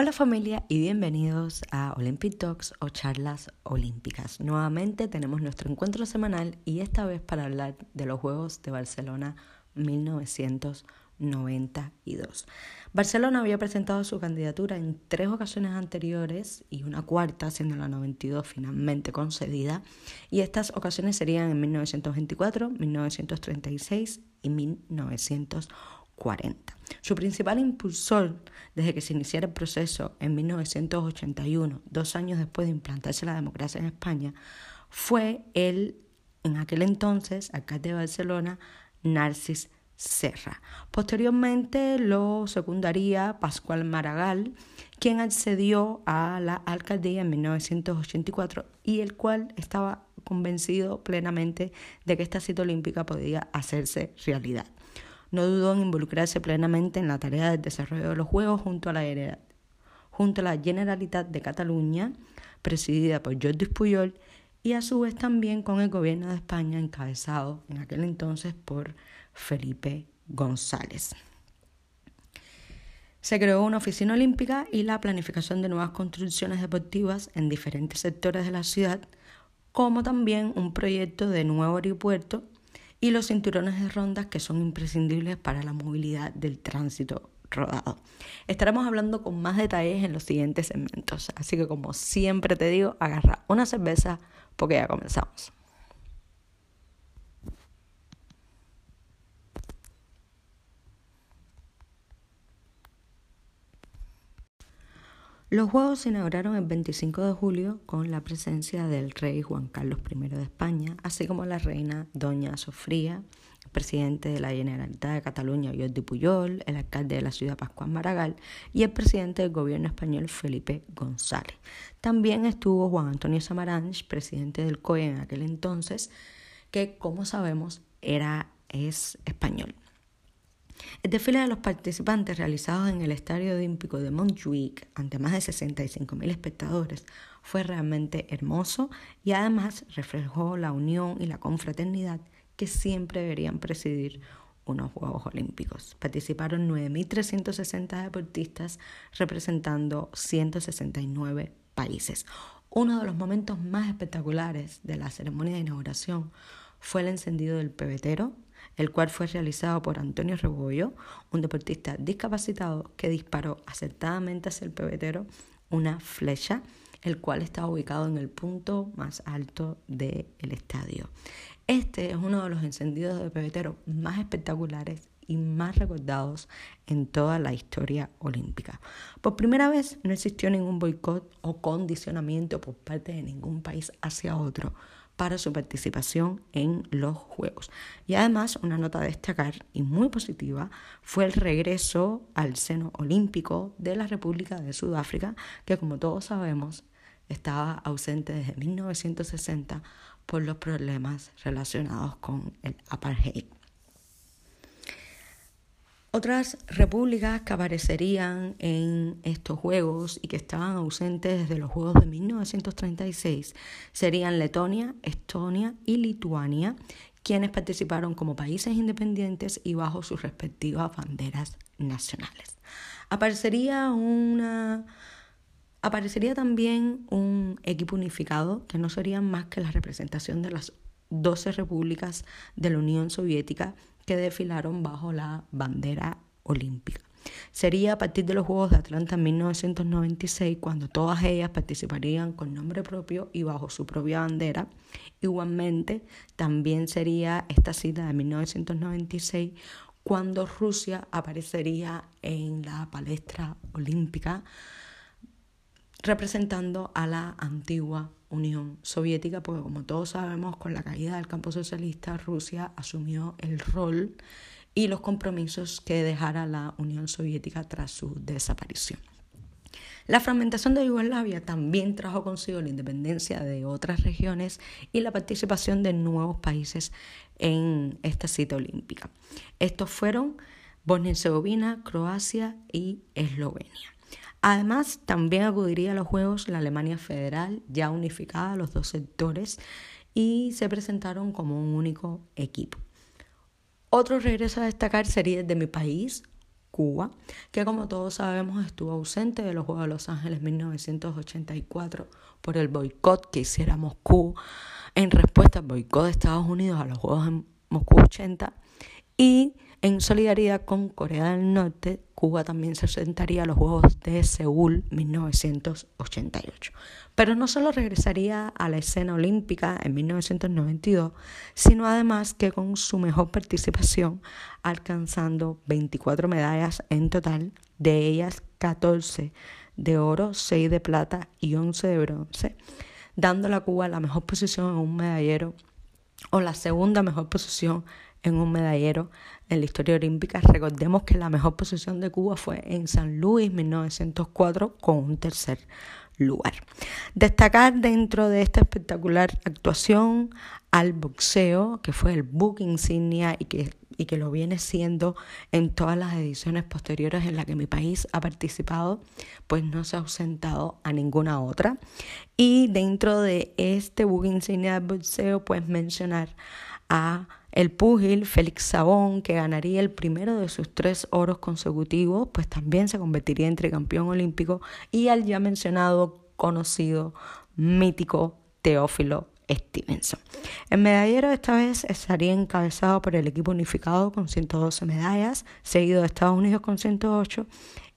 Hola familia y bienvenidos a Olympic Talks o charlas olímpicas. Nuevamente tenemos nuestro encuentro semanal y esta vez para hablar de los Juegos de Barcelona 1992. Barcelona había presentado su candidatura en tres ocasiones anteriores y una cuarta, siendo la 92 finalmente concedida, y estas ocasiones serían en 1924, 1936 y 1940. 40. Su principal impulsor desde que se iniciara el proceso en 1981, dos años después de implantarse la democracia en España, fue el, en aquel entonces, alcalde de Barcelona, Narcis Serra. Posteriormente lo secundaría Pascual Maragall, quien accedió a la alcaldía en 1984 y el cual estaba convencido plenamente de que esta cita olímpica podía hacerse realidad no dudó en involucrarse plenamente en la tarea del desarrollo de los Juegos junto a la, junto a la Generalitat de Cataluña, presidida por Jordi Puyol, y a su vez también con el gobierno de España encabezado en aquel entonces por Felipe González. Se creó una oficina olímpica y la planificación de nuevas construcciones deportivas en diferentes sectores de la ciudad, como también un proyecto de nuevo aeropuerto y los cinturones de rondas que son imprescindibles para la movilidad del tránsito rodado. Estaremos hablando con más detalles en los siguientes segmentos, así que como siempre te digo, agarra una cerveza porque ya comenzamos. Los Juegos se inauguraron el 25 de julio con la presencia del rey Juan Carlos I de España, así como la reina Doña Sofría, el presidente de la Generalitat de Cataluña Jordi Puyol, el alcalde de la ciudad Pascual Maragall y el presidente del gobierno español Felipe González. También estuvo Juan Antonio Samaranch, presidente del COE en aquel entonces, que como sabemos era es español. El desfile de los participantes realizados en el Estadio Olímpico de Montjuic ante más de 65.000 espectadores fue realmente hermoso y además reflejó la unión y la confraternidad que siempre deberían presidir unos Juegos Olímpicos. Participaron 9.360 deportistas representando 169 países. Uno de los momentos más espectaculares de la ceremonia de inauguración fue el encendido del pebetero el cual fue realizado por Antonio Rebollo, un deportista discapacitado que disparó acertadamente hacia el pebetero una flecha, el cual estaba ubicado en el punto más alto del estadio. Este es uno de los encendidos de pebetero más espectaculares y más recordados en toda la historia olímpica. Por primera vez no existió ningún boicot o condicionamiento por parte de ningún país hacia otro para su participación en los Juegos. Y además, una nota a destacar y muy positiva fue el regreso al seno olímpico de la República de Sudáfrica, que como todos sabemos estaba ausente desde 1960 por los problemas relacionados con el apartheid. Otras repúblicas que aparecerían en estos Juegos y que estaban ausentes desde los Juegos de 1936 serían Letonia, Estonia y Lituania, quienes participaron como países independientes y bajo sus respectivas banderas nacionales. Aparecería una aparecería también un equipo unificado que no serían más que la representación de las 12 repúblicas de la Unión Soviética que desfilaron bajo la bandera olímpica. Sería a partir de los Juegos de Atlanta en 1996 cuando todas ellas participarían con nombre propio y bajo su propia bandera. Igualmente, también sería esta cita de 1996 cuando Rusia aparecería en la palestra olímpica representando a la antigua Unión Soviética, porque como todos sabemos, con la caída del campo socialista, Rusia asumió el rol y los compromisos que dejara la Unión Soviética tras su desaparición. La fragmentación de Yugoslavia también trajo consigo la independencia de otras regiones y la participación de nuevos países en esta cita olímpica. Estos fueron Bosnia y Herzegovina, Croacia y Eslovenia. Además, también acudiría a los Juegos la Alemania Federal, ya unificada los dos sectores, y se presentaron como un único equipo. Otro regreso a destacar sería el de mi país, Cuba, que como todos sabemos estuvo ausente de los Juegos de Los Ángeles 1984 por el boicot que hiciera Moscú en respuesta al boicot de Estados Unidos a los Juegos en Moscú 80 y en solidaridad con Corea del Norte, Cuba también se sentaría a los Juegos de Seúl 1988. Pero no solo regresaría a la escena olímpica en 1992, sino además que con su mejor participación, alcanzando 24 medallas en total, de ellas 14 de oro, 6 de plata y 11 de bronce, dándole a Cuba la mejor posición en un medallero o la segunda mejor posición en un medallero en la historia olímpica. Recordemos que la mejor posición de Cuba fue en San Luis 1904 con un tercer lugar. Destacar dentro de esta espectacular actuación al boxeo, que fue el book insignia y que, y que lo viene siendo en todas las ediciones posteriores en las que mi país ha participado, pues no se ha ausentado a ninguna otra. Y dentro de este book insignia del boxeo, pues mencionar a el púgil Félix Sabón, que ganaría el primero de sus tres oros consecutivos, pues también se convertiría en tricampeón olímpico, y al ya mencionado, conocido, mítico Teófilo Stevenson. El medallero esta vez estaría encabezado por el equipo unificado con 112 medallas, seguido de Estados Unidos con 108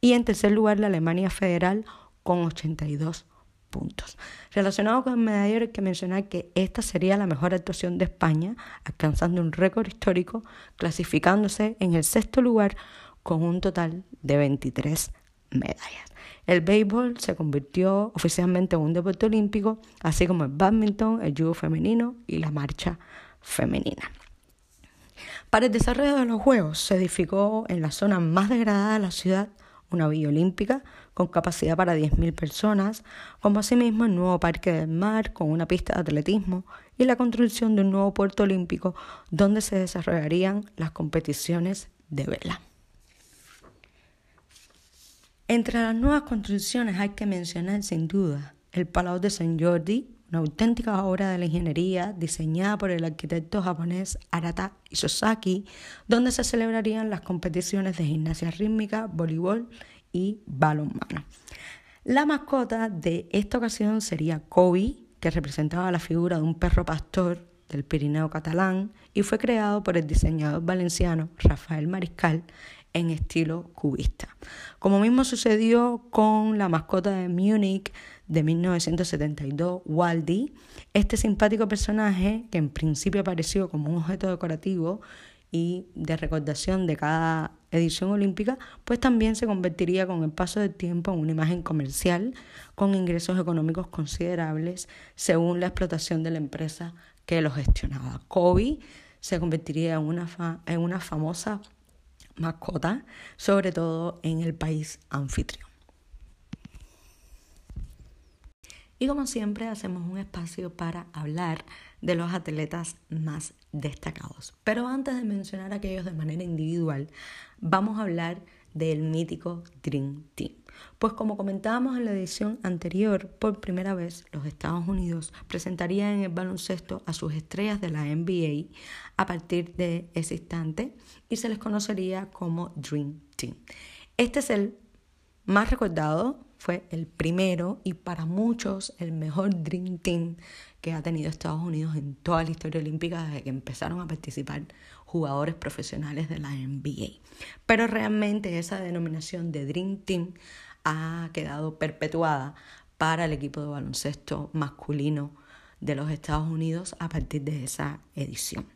y en tercer lugar la Alemania Federal con 82 puntos. Relacionado con el medallero hay que mencionar que esta sería la mejor actuación de España, alcanzando un récord histórico, clasificándose en el sexto lugar con un total de 23 medallas. El béisbol se convirtió oficialmente en un deporte olímpico, así como el badminton, el judo femenino y la marcha femenina. Para el desarrollo de los Juegos se edificó en la zona más degradada de la ciudad una villa olímpica con capacidad para 10.000 personas, como asimismo el nuevo Parque del Mar con una pista de atletismo y la construcción de un nuevo puerto olímpico donde se desarrollarían las competiciones de vela. Entre las nuevas construcciones hay que mencionar sin duda el Palau de San Jordi, una auténtica obra de la ingeniería diseñada por el arquitecto japonés Arata Isozaki, donde se celebrarían las competiciones de gimnasia rítmica, voleibol y balonmano. La mascota de esta ocasión sería Kobe, que representaba la figura de un perro pastor del Pirineo catalán y fue creado por el diseñador valenciano Rafael Mariscal en estilo cubista. Como mismo sucedió con la mascota de Múnich de 1972, Waldy, este simpático personaje que en principio apareció como un objeto decorativo y de recordación de cada edición olímpica, pues también se convertiría con el paso del tiempo en una imagen comercial con ingresos económicos considerables según la explotación de la empresa que lo gestionaba. Kobe se convertiría en una, en una famosa mascota, sobre todo en el país anfitrión. Y como siempre hacemos un espacio para hablar de los atletas más destacados. Pero antes de mencionar a aquellos de manera individual, vamos a hablar del mítico Dream Team. Pues como comentábamos en la edición anterior, por primera vez los Estados Unidos presentarían en el baloncesto a sus estrellas de la NBA a partir de ese instante y se les conocería como Dream Team. Este es el más recordado fue el primero y para muchos el mejor Dream Team que ha tenido Estados Unidos en toda la historia olímpica desde que empezaron a participar jugadores profesionales de la NBA. Pero realmente esa denominación de Dream Team ha quedado perpetuada para el equipo de baloncesto masculino de los Estados Unidos a partir de esa edición.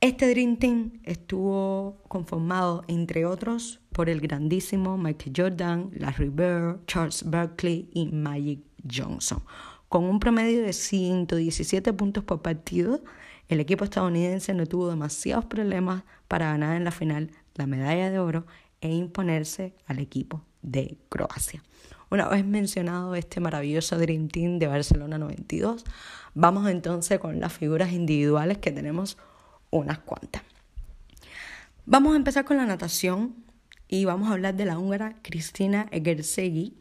Este Dream Team estuvo conformado, entre otros, por el grandísimo Michael Jordan, Larry Bird, Charles Barkley y Magic Johnson. Con un promedio de 117 puntos por partido, el equipo estadounidense no tuvo demasiados problemas para ganar en la final la medalla de oro e imponerse al equipo de Croacia. Una vez mencionado este maravilloso Dream Team de Barcelona 92, vamos entonces con las figuras individuales que tenemos unas cuantas. Vamos a empezar con la natación y vamos a hablar de la húngara Cristina Egersegi,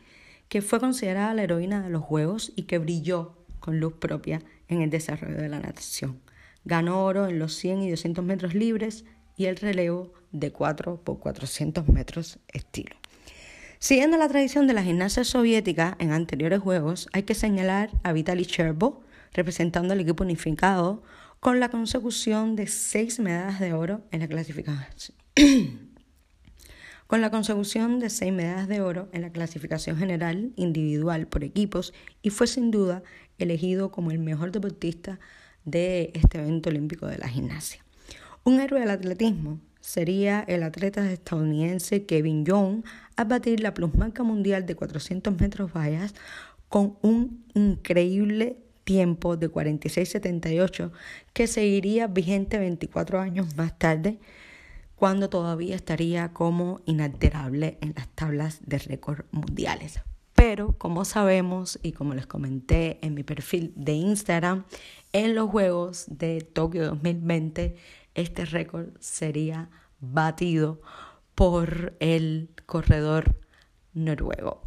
que fue considerada la heroína de los Juegos y que brilló con luz propia en el desarrollo de la natación. Ganó oro en los 100 y 200 metros libres y el relevo de 4 por 400 metros estilo. Siguiendo la tradición de la gimnasia soviética en anteriores juegos, hay que señalar a Vitaly Cherbo, representando al equipo unificado, con la consecución de seis medallas de oro en la clasificación. con la consecución de seis medallas de oro en la clasificación general individual por equipos y fue sin duda elegido como el mejor deportista de este evento olímpico de la gimnasia. Un héroe del atletismo sería el atleta estadounidense Kevin Young a batir la plusmarca mundial de 400 metros vallas con un increíble tiempo de 46.78 que seguiría vigente 24 años más tarde cuando todavía estaría como inalterable en las tablas de récord mundiales. Pero como sabemos y como les comenté en mi perfil de Instagram, en los Juegos de Tokio 2020 este récord sería batido por el corredor noruego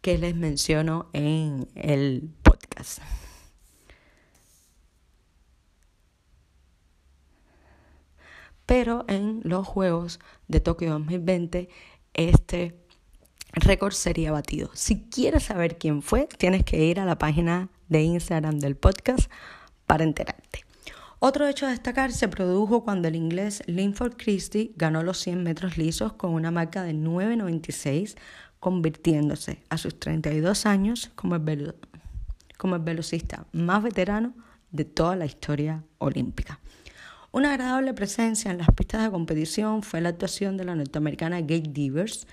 que les menciono en el podcast. Pero en los Juegos de Tokio 2020 este récord sería batido. Si quieres saber quién fue, tienes que ir a la página de Instagram del podcast para enterarte. Otro hecho a destacar se produjo cuando el inglés Linford Christie ganó los 100 metros lisos con una marca de 9.96, convirtiéndose a sus 32 años como el, como el velocista más veterano de toda la historia olímpica. Una agradable presencia en las pistas de competición fue la actuación de la norteamericana Gate Divers,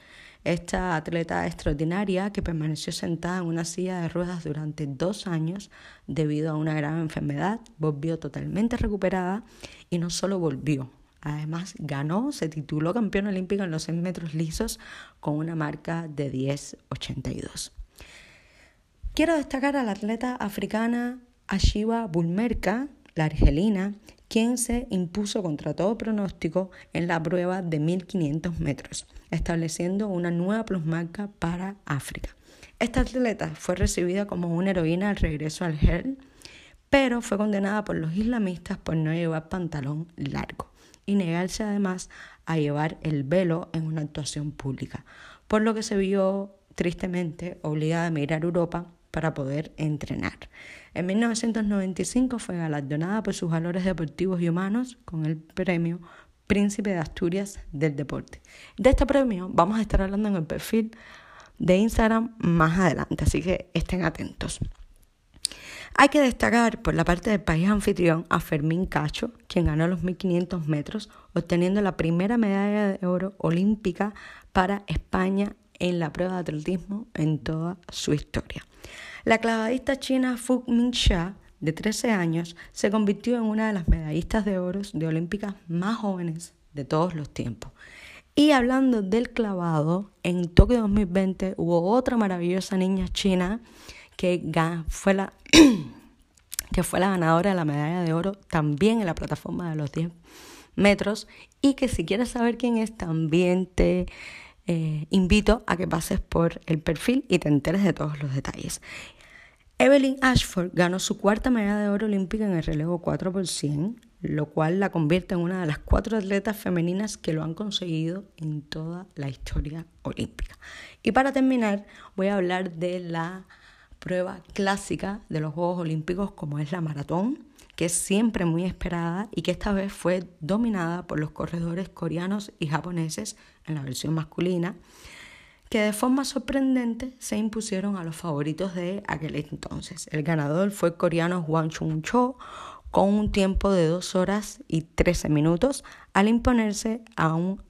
esta atleta extraordinaria que permaneció sentada en una silla de ruedas durante dos años debido a una grave enfermedad, volvió totalmente recuperada y no solo volvió, además ganó, se tituló campeón olímpico en los 100 metros lisos con una marca de 10.82. Quiero destacar a la atleta africana Ashiva Bulmerka, la argelina, quien se impuso contra todo pronóstico en la prueba de 1500 metros, estableciendo una nueva plusmarca para África. Esta atleta fue recibida como una heroína al regreso al GEL, pero fue condenada por los islamistas por no llevar pantalón largo y negarse además a llevar el velo en una actuación pública, por lo que se vio tristemente obligada a emigrar a Europa para poder entrenar. En 1995 fue galardonada por sus valores deportivos y humanos con el premio Príncipe de Asturias del Deporte. De este premio vamos a estar hablando en el perfil de Instagram más adelante, así que estén atentos. Hay que destacar por la parte del país anfitrión a Fermín Cacho, quien ganó los 1500 metros, obteniendo la primera medalla de oro olímpica para España en la prueba de atletismo en toda su historia. La clavadista china Fu Mingxia, de 13 años, se convirtió en una de las medallistas de oro de olímpicas más jóvenes de todos los tiempos. Y hablando del clavado, en Tokio 2020 hubo otra maravillosa niña china que fue la, que fue la ganadora de la medalla de oro también en la plataforma de los 10 metros y que si quieres saber quién es también te eh, invito a que pases por el perfil y te enteres de todos los detalles. Evelyn Ashford ganó su cuarta medalla de oro olímpica en el relevo 4 por 100, lo cual la convierte en una de las cuatro atletas femeninas que lo han conseguido en toda la historia olímpica. Y para terminar, voy a hablar de la prueba clásica de los Juegos Olímpicos como es la maratón que es siempre muy esperada y que esta vez fue dominada por los corredores coreanos y japoneses en la versión masculina, que de forma sorprendente se impusieron a los favoritos de aquel entonces. El ganador fue el coreano Hwang Chung Cho con un tiempo de 2 horas y 13 minutos al imponerse a un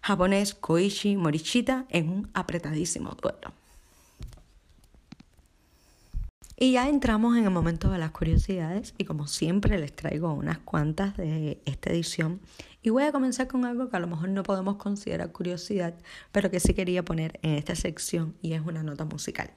japonés Koichi Morichita en un apretadísimo duelo. Y ya entramos en el momento de las curiosidades y como siempre les traigo unas cuantas de esta edición y voy a comenzar con algo que a lo mejor no podemos considerar curiosidad, pero que sí quería poner en esta sección y es una nota musical.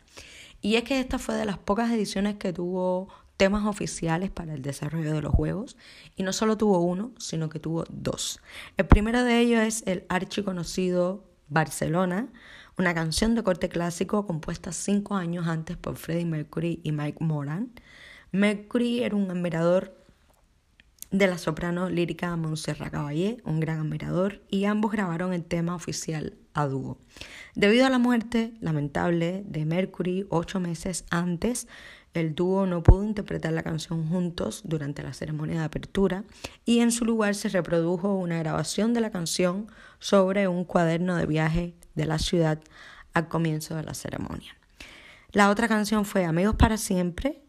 Y es que esta fue de las pocas ediciones que tuvo temas oficiales para el desarrollo de los juegos y no solo tuvo uno, sino que tuvo dos. El primero de ellos es el archiconocido Barcelona, una canción de corte clásico compuesta cinco años antes por Freddie Mercury y Mike Moran. Mercury era un admirador de la soprano lírica Montserrat Caballé, un gran admirador, y ambos grabaron el tema oficial a dúo. Debido a la muerte lamentable de Mercury ocho meses antes, el dúo no pudo interpretar la canción juntos durante la ceremonia de apertura y en su lugar se reprodujo una grabación de la canción sobre un cuaderno de viaje de la ciudad al comienzo de la ceremonia. La otra canción fue Amigos para siempre,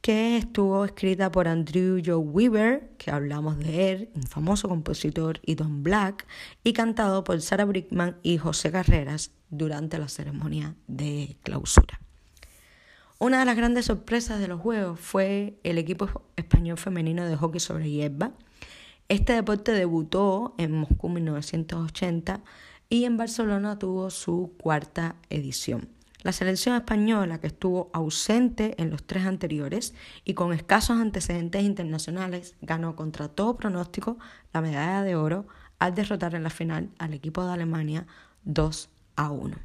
que estuvo escrita por Andrew Joe Weaver, que hablamos de él, un famoso compositor, y Don Black, y cantado por Sarah Brickman y José Carreras durante la ceremonia de clausura. Una de las grandes sorpresas de los Juegos fue el equipo español femenino de hockey sobre hierba. Este deporte debutó en Moscú en 1980 y en Barcelona tuvo su cuarta edición. La selección española, que estuvo ausente en los tres anteriores y con escasos antecedentes internacionales, ganó contra todo pronóstico la medalla de oro al derrotar en la final al equipo de Alemania 2 a 1.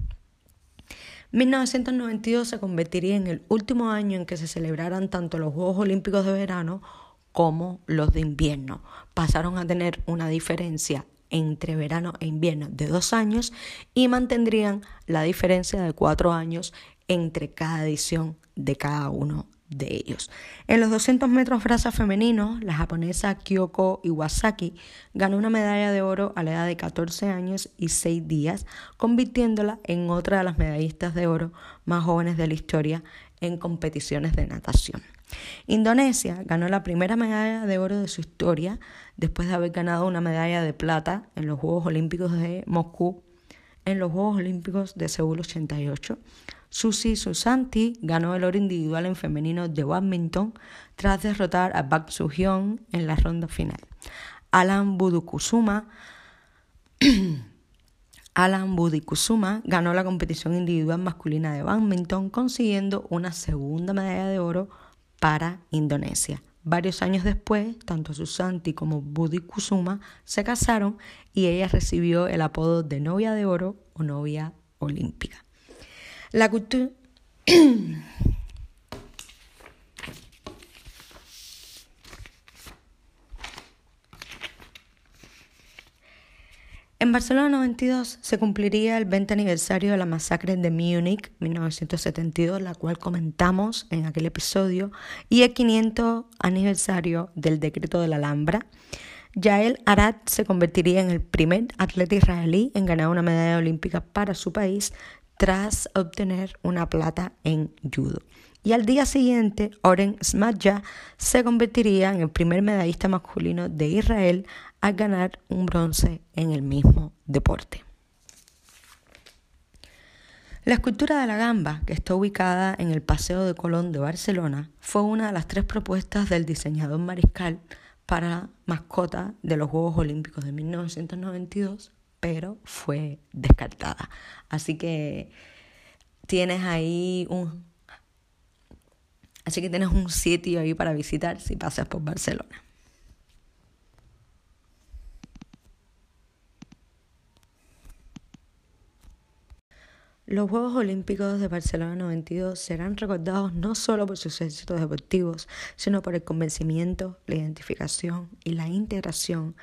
1992 se convertiría en el último año en que se celebraran tanto los Juegos Olímpicos de verano como los de invierno. Pasaron a tener una diferencia entre verano e invierno de dos años y mantendrían la diferencia de cuatro años entre cada edición de cada uno de ellos. En los 200 metros brasa femeninos, la japonesa Kyoko Iwasaki ganó una medalla de oro a la edad de 14 años y 6 días, convirtiéndola en otra de las medallistas de oro más jóvenes de la historia en competiciones de natación. Indonesia ganó la primera medalla de oro de su historia después de haber ganado una medalla de plata en los Juegos Olímpicos de Moscú, en los Juegos Olímpicos de Seúl 88. Susi Susanti ganó el oro individual en femenino de badminton tras derrotar a Bak Soo-hyun en la ronda final. Alan Budukusuma Alan Budikusuma ganó la competición individual masculina de badminton consiguiendo una segunda medalla de oro para Indonesia. Varios años después, tanto Susanti como Budi Kusuma se casaron y ella recibió el apodo de novia de oro o novia olímpica. La cultura En Barcelona 92 se cumpliría el 20 aniversario de la masacre de Múnich 1972, la cual comentamos en aquel episodio, y el 500 aniversario del decreto de la Alhambra. Yael Arad se convertiría en el primer atleta israelí en ganar una medalla olímpica para su país tras obtener una plata en judo. Y al día siguiente, Oren Smadja se convertiría en el primer medallista masculino de Israel a ganar un bronce en el mismo deporte. La escultura de la gamba, que está ubicada en el Paseo de Colón de Barcelona, fue una de las tres propuestas del diseñador mariscal para mascota de los Juegos Olímpicos de 1992, pero fue descartada. Así que tienes ahí un así que tienes un sitio ahí para visitar si pasas por Barcelona. Los Juegos Olímpicos de Barcelona 92 serán recordados no solo por sus éxitos deportivos, sino por el convencimiento, la identificación y la integración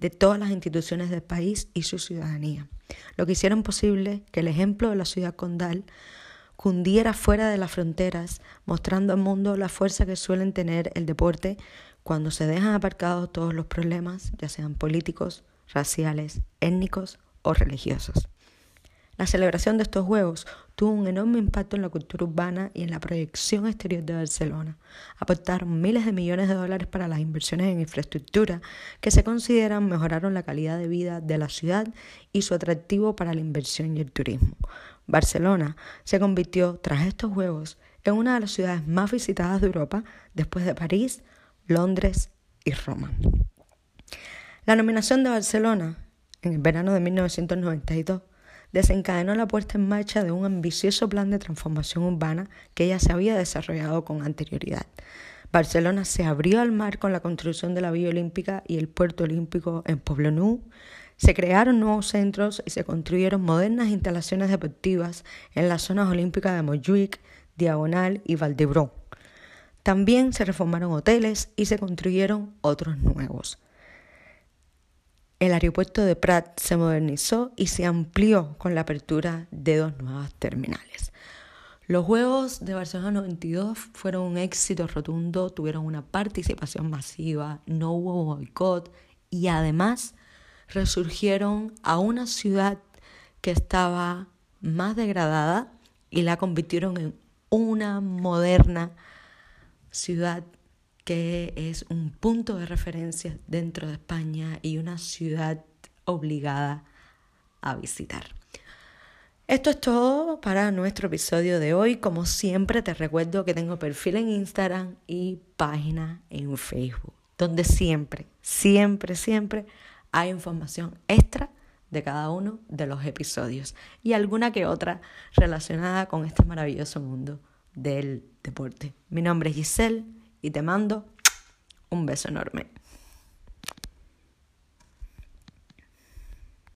de todas las instituciones del país y su ciudadanía, lo que hicieron posible que el ejemplo de la ciudad condal cundiera fuera de las fronteras, mostrando al mundo la fuerza que suelen tener el deporte cuando se dejan aparcados todos los problemas, ya sean políticos, raciales, étnicos o religiosos. La celebración de estos Juegos tuvo un enorme impacto en la cultura urbana y en la proyección exterior de Barcelona. Aportaron miles de millones de dólares para las inversiones en infraestructura que se consideran mejoraron la calidad de vida de la ciudad y su atractivo para la inversión y el turismo. Barcelona se convirtió, tras estos Juegos, en una de las ciudades más visitadas de Europa después de París, Londres y Roma. La nominación de Barcelona en el verano de 1992 desencadenó la puesta en marcha de un ambicioso plan de transformación urbana que ya se había desarrollado con anterioridad. Barcelona se abrió al mar con la construcción de la Villa Olímpica y el Puerto Olímpico en Poblenou. Se crearon nuevos centros y se construyeron modernas instalaciones deportivas en las zonas olímpicas de Montjuic, Diagonal y Valdebrón. También se reformaron hoteles y se construyeron otros nuevos. El aeropuerto de Prat se modernizó y se amplió con la apertura de dos nuevas terminales. Los Juegos de Barcelona 92 fueron un éxito rotundo, tuvieron una participación masiva, no hubo boicot y además resurgieron a una ciudad que estaba más degradada y la convirtieron en una moderna ciudad que es un punto de referencia dentro de España y una ciudad obligada a visitar. Esto es todo para nuestro episodio de hoy. Como siempre te recuerdo que tengo perfil en Instagram y página en Facebook, donde siempre, siempre, siempre hay información extra de cada uno de los episodios y alguna que otra relacionada con este maravilloso mundo del deporte. Mi nombre es Giselle y te mando un beso enorme.